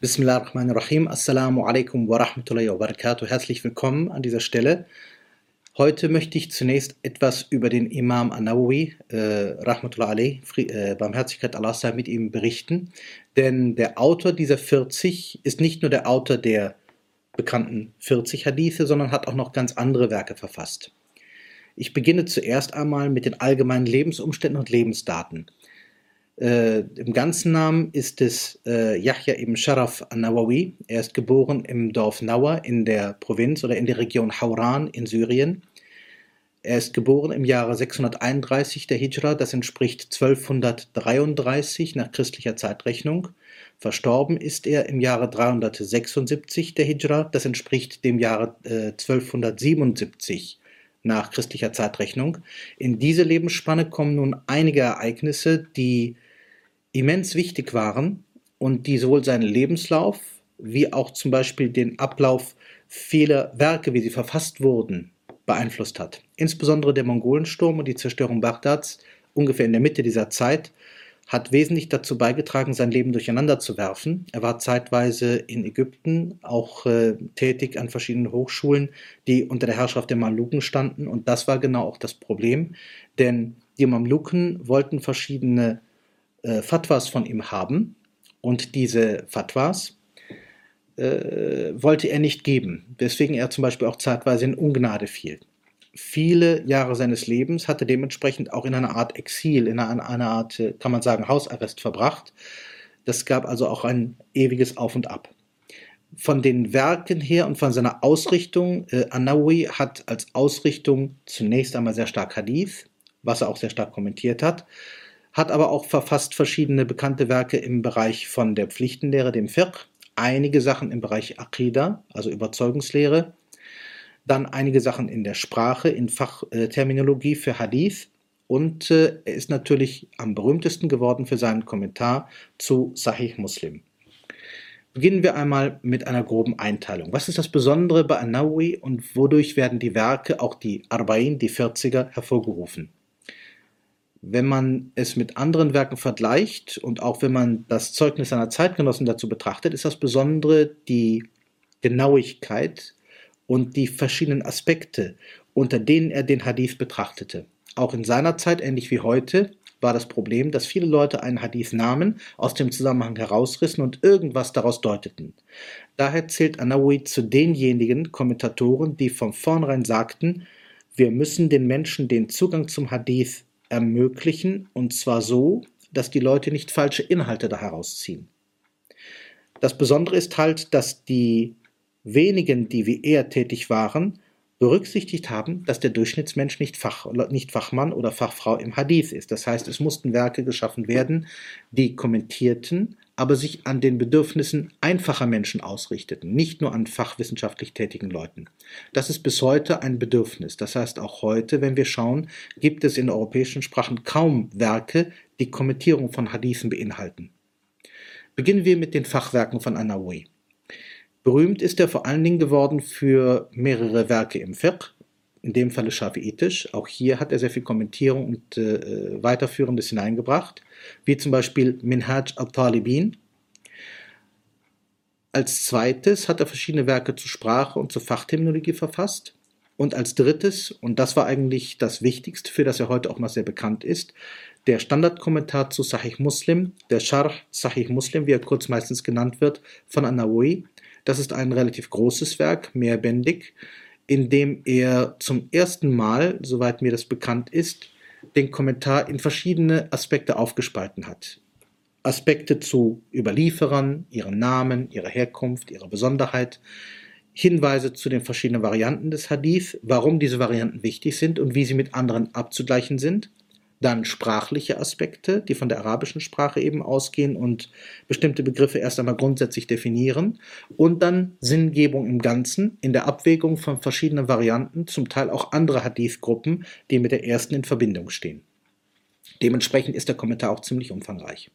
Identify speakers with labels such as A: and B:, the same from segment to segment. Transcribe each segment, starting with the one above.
A: Bismillahirrahmanirrahim. Assalamu alaikum wa rahmatullahi wa barakatuh. Herzlich willkommen an dieser Stelle. Heute möchte ich zunächst etwas über den Imam An-Nawawi, äh, Rahmatullah alayh, äh, Barmherzigkeit Allah sei mit ihm berichten. Denn der Autor dieser 40 ist nicht nur der Autor der bekannten 40 Hadithe, sondern hat auch noch ganz andere Werke verfasst. Ich beginne zuerst einmal mit den allgemeinen Lebensumständen und Lebensdaten. Äh, Im ganzen Namen ist es äh, Yahya ibn Sharaf al-Nawawi. Er ist geboren im Dorf Nawa in der Provinz oder in der Region Hauran in Syrien. Er ist geboren im Jahre 631 der Hijra, das entspricht 1233 nach christlicher Zeitrechnung. Verstorben ist er im Jahre 376 der Hijra, das entspricht dem Jahre äh, 1277 nach christlicher Zeitrechnung. In diese Lebensspanne kommen nun einige Ereignisse, die immens wichtig waren und die sowohl seinen Lebenslauf wie auch zum Beispiel den Ablauf vieler Werke, wie sie verfasst wurden, beeinflusst hat. Insbesondere der Mongolensturm und die Zerstörung Bagdads ungefähr in der Mitte dieser Zeit hat wesentlich dazu beigetragen, sein Leben durcheinander zu werfen. Er war zeitweise in Ägypten auch äh, tätig an verschiedenen Hochschulen, die unter der Herrschaft der Mamluken standen. Und das war genau auch das Problem, denn die Mamluken wollten verschiedene äh, Fatwas von ihm haben und diese Fatwas äh, wollte er nicht geben, weswegen er zum Beispiel auch zeitweise in Ungnade fiel. Viele Jahre seines Lebens hat er dementsprechend auch in einer Art Exil, in einer, einer Art, äh, kann man sagen, Hausarrest verbracht. Das gab also auch ein ewiges Auf und Ab von den Werken her und von seiner Ausrichtung, äh, Anawi hat als Ausrichtung zunächst einmal sehr stark Hadith, was er auch sehr stark kommentiert hat, hat aber auch verfasst verschiedene bekannte Werke im Bereich von der Pflichtenlehre, dem Fiqh, einige Sachen im Bereich Aqidah, also Überzeugungslehre, dann einige Sachen in der Sprache, in Fachterminologie für Hadith und äh, er ist natürlich am berühmtesten geworden für seinen Kommentar zu Sahih Muslim. Beginnen wir einmal mit einer groben Einteilung. Was ist das Besondere bei Anawi und wodurch werden die Werke, auch die Arba'in, die 40er, hervorgerufen? wenn man es mit anderen Werken vergleicht und auch wenn man das Zeugnis seiner Zeitgenossen dazu betrachtet, ist das Besondere die Genauigkeit und die verschiedenen Aspekte, unter denen er den Hadith betrachtete. Auch in seiner Zeit, ähnlich wie heute, war das Problem, dass viele Leute einen Hadith nahmen, aus dem Zusammenhang herausrissen und irgendwas daraus deuteten. Daher zählt Anawi zu denjenigen Kommentatoren, die von vornherein sagten, wir müssen den Menschen den Zugang zum Hadith ermöglichen, und zwar so, dass die Leute nicht falsche Inhalte da herausziehen. Das Besondere ist halt, dass die wenigen, die wie er tätig waren, berücksichtigt haben, dass der Durchschnittsmensch nicht, Fach, nicht Fachmann oder Fachfrau im Hadith ist. Das heißt, es mussten Werke geschaffen werden, die kommentierten, aber sich an den Bedürfnissen einfacher Menschen ausrichteten, nicht nur an fachwissenschaftlich tätigen Leuten. Das ist bis heute ein Bedürfnis. Das heißt, auch heute, wenn wir schauen, gibt es in europäischen Sprachen kaum Werke, die Kommentierung von Hadithen beinhalten. Beginnen wir mit den Fachwerken von Anawi. Berühmt ist er vor allen Dingen geworden für mehrere Werke im Fiqh, in dem Falle schafiitisch. Auch hier hat er sehr viel Kommentierung und äh, Weiterführendes hineingebracht, wie zum Beispiel Minhaj al-Talibin. Als zweites hat er verschiedene Werke zur Sprache und zur Fachterminologie verfasst. Und als drittes, und das war eigentlich das Wichtigste, für das er heute auch noch sehr bekannt ist, der Standardkommentar zu Sahih Muslim, der Sharh Sahih Muslim, wie er kurz meistens genannt wird, von Anawi. Das ist ein relativ großes Werk, mehrbändig, in dem er zum ersten Mal, soweit mir das bekannt ist, den Kommentar in verschiedene Aspekte aufgespalten hat. Aspekte zu Überlieferern, ihren Namen, ihrer Herkunft, ihrer Besonderheit, Hinweise zu den verschiedenen Varianten des Hadith, warum diese Varianten wichtig sind und wie sie mit anderen abzugleichen sind, dann sprachliche Aspekte, die von der arabischen Sprache eben ausgehen und bestimmte Begriffe erst einmal grundsätzlich definieren und dann Sinngebung im Ganzen in der Abwägung von verschiedenen Varianten, zum Teil auch andere Hadith-Gruppen, die mit der ersten in Verbindung stehen. Dementsprechend ist der Kommentar auch ziemlich umfangreich.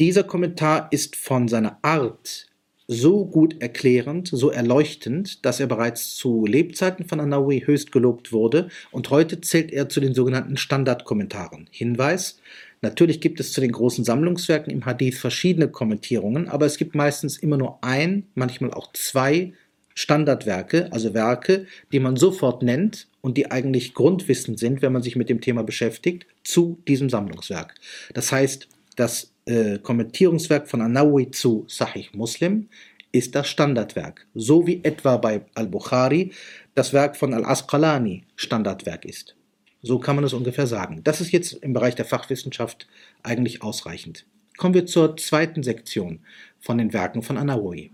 A: Dieser Kommentar ist von seiner Art so gut erklärend, so erleuchtend, dass er bereits zu Lebzeiten von Anawi höchst gelobt wurde und heute zählt er zu den sogenannten Standardkommentaren. Hinweis, natürlich gibt es zu den großen Sammlungswerken im Hadith verschiedene Kommentierungen, aber es gibt meistens immer nur ein, manchmal auch zwei Standardwerke, also Werke, die man sofort nennt und die eigentlich Grundwissen sind, wenn man sich mit dem Thema beschäftigt, zu diesem Sammlungswerk. Das heißt, das äh, Kommentierungswerk von Anawi zu Sahih Muslim ist das Standardwerk, so wie etwa bei Al-Bukhari das Werk von Al-Asqalani Standardwerk ist. So kann man es ungefähr sagen. Das ist jetzt im Bereich der Fachwissenschaft eigentlich ausreichend. Kommen wir zur zweiten Sektion von den Werken von Anawi.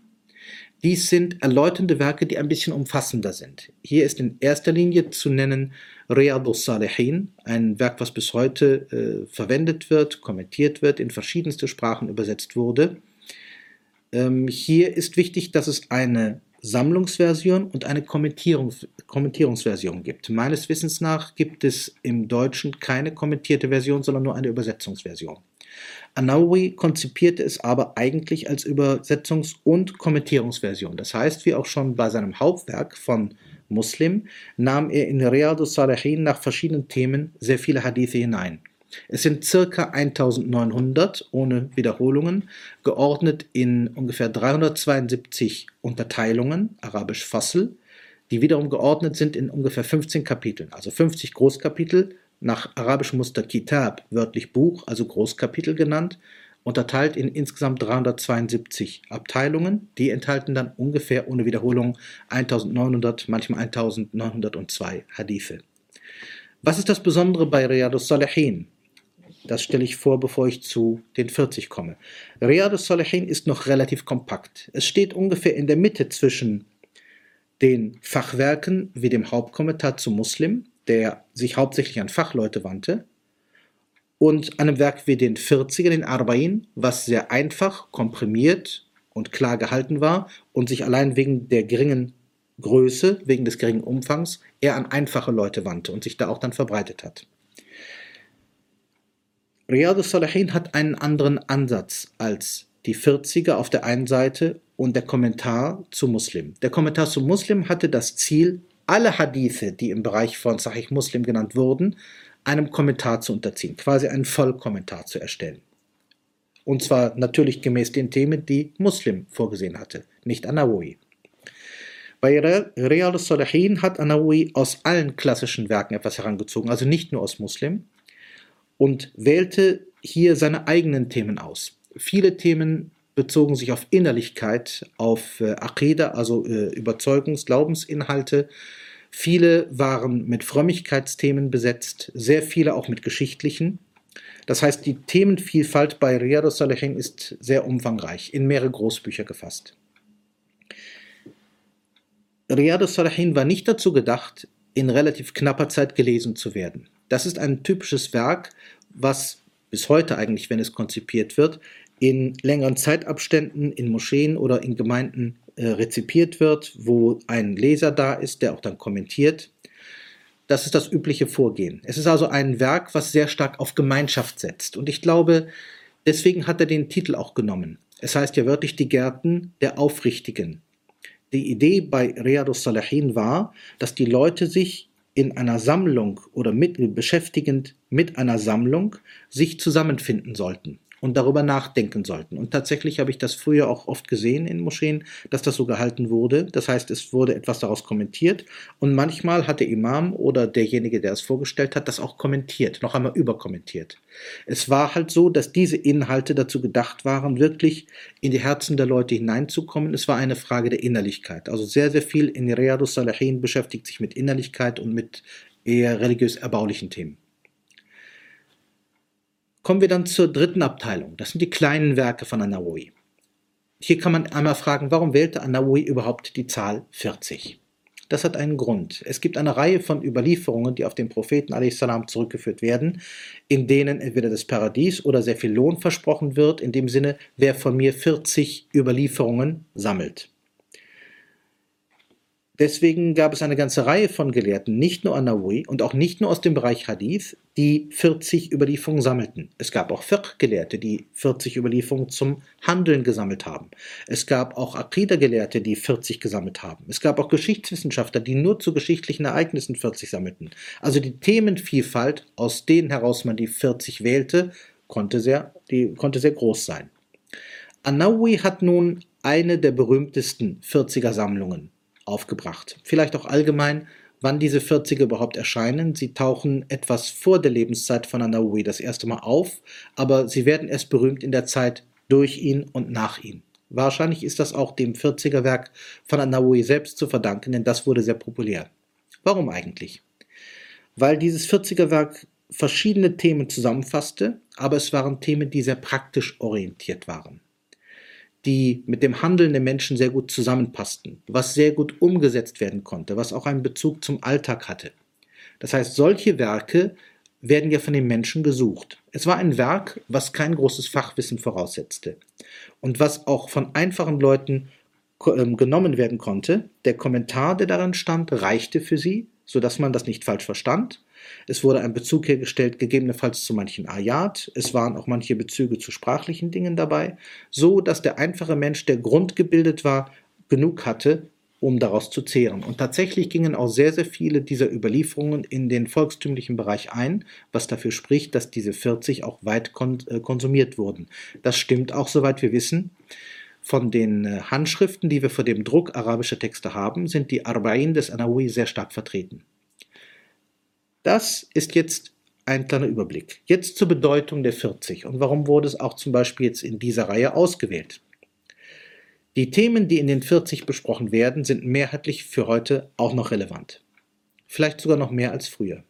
A: Dies sind erläuternde Werke, die ein bisschen umfassender sind. Hier ist in erster Linie zu nennen Riyadus Salihin, ein Werk, was bis heute äh, verwendet wird, kommentiert wird, in verschiedenste Sprachen übersetzt wurde. Ähm, hier ist wichtig, dass es eine Sammlungsversion und eine Kommentierungs Kommentierungsversion gibt. Meines Wissens nach gibt es im Deutschen keine kommentierte Version, sondern nur eine Übersetzungsversion. Anawi konzipierte es aber eigentlich als Übersetzungs- und Kommentierungsversion. Das heißt, wie auch schon bei seinem Hauptwerk von Muslim, nahm er in Riyadus Salihin nach verschiedenen Themen sehr viele Hadithe hinein. Es sind circa 1900 ohne Wiederholungen, geordnet in ungefähr 372 Unterteilungen, arabisch Fasl, die wiederum geordnet sind in ungefähr 15 Kapiteln, also 50 Großkapitel nach arabischem Muster Kitab, wörtlich Buch, also Großkapitel genannt, unterteilt in insgesamt 372 Abteilungen. Die enthalten dann ungefähr ohne Wiederholung 1900, manchmal 1902 Hadithe. Was ist das Besondere bei Riyadus Salihin? Das stelle ich vor, bevor ich zu den 40 komme. Riyadus Salihin ist noch relativ kompakt. Es steht ungefähr in der Mitte zwischen den Fachwerken wie dem Hauptkommentar zu Muslim der sich hauptsächlich an Fachleute wandte, und einem Werk wie den 40er, den Arbain, was sehr einfach, komprimiert und klar gehalten war und sich allein wegen der geringen Größe, wegen des geringen Umfangs, eher an einfache Leute wandte und sich da auch dann verbreitet hat. Riyadus Salihin hat einen anderen Ansatz als die 40er auf der einen Seite und der Kommentar zu Muslim. Der Kommentar zu Muslim hatte das Ziel, alle Hadithe, die im Bereich von Sahih Muslim genannt wurden, einem Kommentar zu unterziehen, quasi einen Vollkommentar zu erstellen. Und zwar natürlich gemäß den Themen, die Muslim vorgesehen hatte, nicht Anawi. Bei Real al-Salihin hat Anawi aus allen klassischen Werken etwas herangezogen, also nicht nur aus Muslim, und wählte hier seine eigenen Themen aus. Viele Themen bezogen sich auf Innerlichkeit, auf äh, Aqidah, also äh, Überzeugungs-, Glaubensinhalte. Viele waren mit Frömmigkeitsthemen besetzt, sehr viele auch mit geschichtlichen. Das heißt, die Themenvielfalt bei Riyadus Salihin ist sehr umfangreich, in mehrere Großbücher gefasst. Riyadus Salihin war nicht dazu gedacht, in relativ knapper Zeit gelesen zu werden. Das ist ein typisches Werk, was bis heute eigentlich, wenn es konzipiert wird, in längeren Zeitabständen in Moscheen oder in Gemeinden äh, rezipiert wird, wo ein Leser da ist, der auch dann kommentiert. Das ist das übliche Vorgehen. Es ist also ein Werk, was sehr stark auf Gemeinschaft setzt. Und ich glaube, deswegen hat er den Titel auch genommen. Es heißt ja wörtlich die Gärten der Aufrichtigen. Die Idee bei Riyadus Salihin war, dass die Leute sich in einer Sammlung oder mit, beschäftigend mit einer Sammlung sich zusammenfinden sollten und darüber nachdenken sollten. Und tatsächlich habe ich das früher auch oft gesehen in Moscheen, dass das so gehalten wurde. Das heißt, es wurde etwas daraus kommentiert und manchmal hat der Imam oder derjenige, der es vorgestellt hat, das auch kommentiert, noch einmal überkommentiert. Es war halt so, dass diese Inhalte dazu gedacht waren, wirklich in die Herzen der Leute hineinzukommen. Es war eine Frage der Innerlichkeit. Also sehr, sehr viel in Riyadus Salihin beschäftigt sich mit Innerlichkeit und mit eher religiös erbaulichen Themen. Kommen wir dann zur dritten Abteilung. Das sind die kleinen Werke von Anawi. Hier kann man einmal fragen, warum wählte Anawi überhaupt die Zahl 40? Das hat einen Grund. Es gibt eine Reihe von Überlieferungen, die auf den Propheten a.s. zurückgeführt werden, in denen entweder das Paradies oder sehr viel Lohn versprochen wird, in dem Sinne, wer von mir 40 Überlieferungen sammelt. Deswegen gab es eine ganze Reihe von Gelehrten, nicht nur Anawi und auch nicht nur aus dem Bereich Hadith, die 40 Überlieferungen sammelten. Es gab auch Fiqh-Gelehrte, die 40 Überlieferungen zum Handeln gesammelt haben. Es gab auch Aqidah-Gelehrte, die 40 gesammelt haben. Es gab auch Geschichtswissenschaftler, die nur zu geschichtlichen Ereignissen 40 sammelten. Also die Themenvielfalt, aus denen heraus man die 40 wählte, konnte sehr, die, konnte sehr groß sein. Anawi hat nun eine der berühmtesten 40er-Sammlungen aufgebracht. Vielleicht auch allgemein, wann diese 40er überhaupt erscheinen. Sie tauchen etwas vor der Lebenszeit von Anaui das erste Mal auf, aber sie werden erst berühmt in der Zeit durch ihn und nach ihm. Wahrscheinlich ist das auch dem 40er Werk von Anaui selbst zu verdanken, denn das wurde sehr populär. Warum eigentlich? Weil dieses 40er Werk verschiedene Themen zusammenfasste, aber es waren Themen, die sehr praktisch orientiert waren die mit dem Handeln der Menschen sehr gut zusammenpassten, was sehr gut umgesetzt werden konnte, was auch einen Bezug zum Alltag hatte. Das heißt, solche Werke werden ja von den Menschen gesucht. Es war ein Werk, was kein großes Fachwissen voraussetzte und was auch von einfachen Leuten ähm, genommen werden konnte. Der Kommentar, der darin stand, reichte für sie, sodass man das nicht falsch verstand es wurde ein Bezug hergestellt, gegebenenfalls zu manchen Ayat. Es waren auch manche Bezüge zu sprachlichen Dingen dabei, so dass der einfache Mensch, der grundgebildet war, genug hatte, um daraus zu zehren. Und tatsächlich gingen auch sehr, sehr viele dieser Überlieferungen in den volkstümlichen Bereich ein, was dafür spricht, dass diese 40 auch weit äh, konsumiert wurden. Das stimmt auch, soweit wir wissen. Von den äh, Handschriften, die wir vor dem Druck arabischer Texte haben, sind die Arba'in des Anawi sehr stark vertreten. Das ist jetzt ein kleiner Überblick. Jetzt zur Bedeutung der 40 und warum wurde es auch zum Beispiel jetzt in dieser Reihe ausgewählt. Die Themen, die in den 40 besprochen werden, sind mehrheitlich für heute auch noch relevant. Vielleicht sogar noch mehr als früher.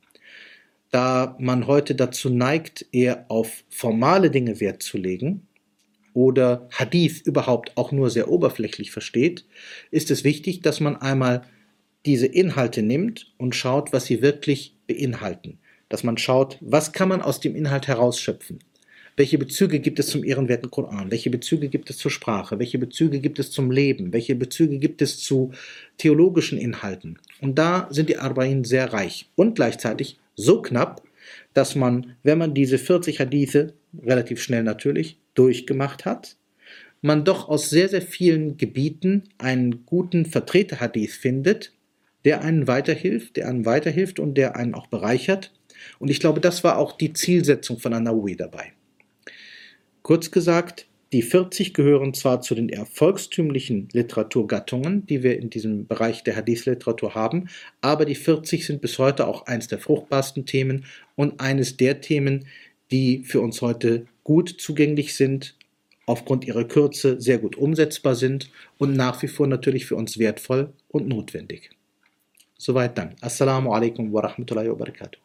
A: Da man heute dazu neigt, eher auf formale Dinge Wert zu legen oder Hadith überhaupt auch nur sehr oberflächlich versteht, ist es wichtig, dass man einmal diese Inhalte nimmt und schaut, was sie wirklich beinhalten. Dass man schaut, was kann man aus dem Inhalt herausschöpfen. Welche Bezüge gibt es zum ehrenwerten Koran? Welche Bezüge gibt es zur Sprache? Welche Bezüge gibt es zum Leben? Welche Bezüge gibt es zu theologischen Inhalten? Und da sind die Arba'in sehr reich und gleichzeitig so knapp, dass man, wenn man diese 40 Hadithe, relativ schnell natürlich, durchgemacht hat, man doch aus sehr, sehr vielen Gebieten einen guten Vertreter-Hadith findet, der einen weiterhilft, der einem weiterhilft und der einen auch bereichert. Und ich glaube, das war auch die Zielsetzung von Anaui dabei. Kurz gesagt, die 40 gehören zwar zu den eher volkstümlichen Literaturgattungen, die wir in diesem Bereich der Hadith-Literatur haben, aber die 40 sind bis heute auch eines der fruchtbarsten Themen und eines der Themen, die für uns heute gut zugänglich sind, aufgrund ihrer Kürze sehr gut umsetzbar sind und nach wie vor natürlich für uns wertvoll und notwendig. Soweit dann. Assalamu alaikum wa rahmatullahi wa barakatuh.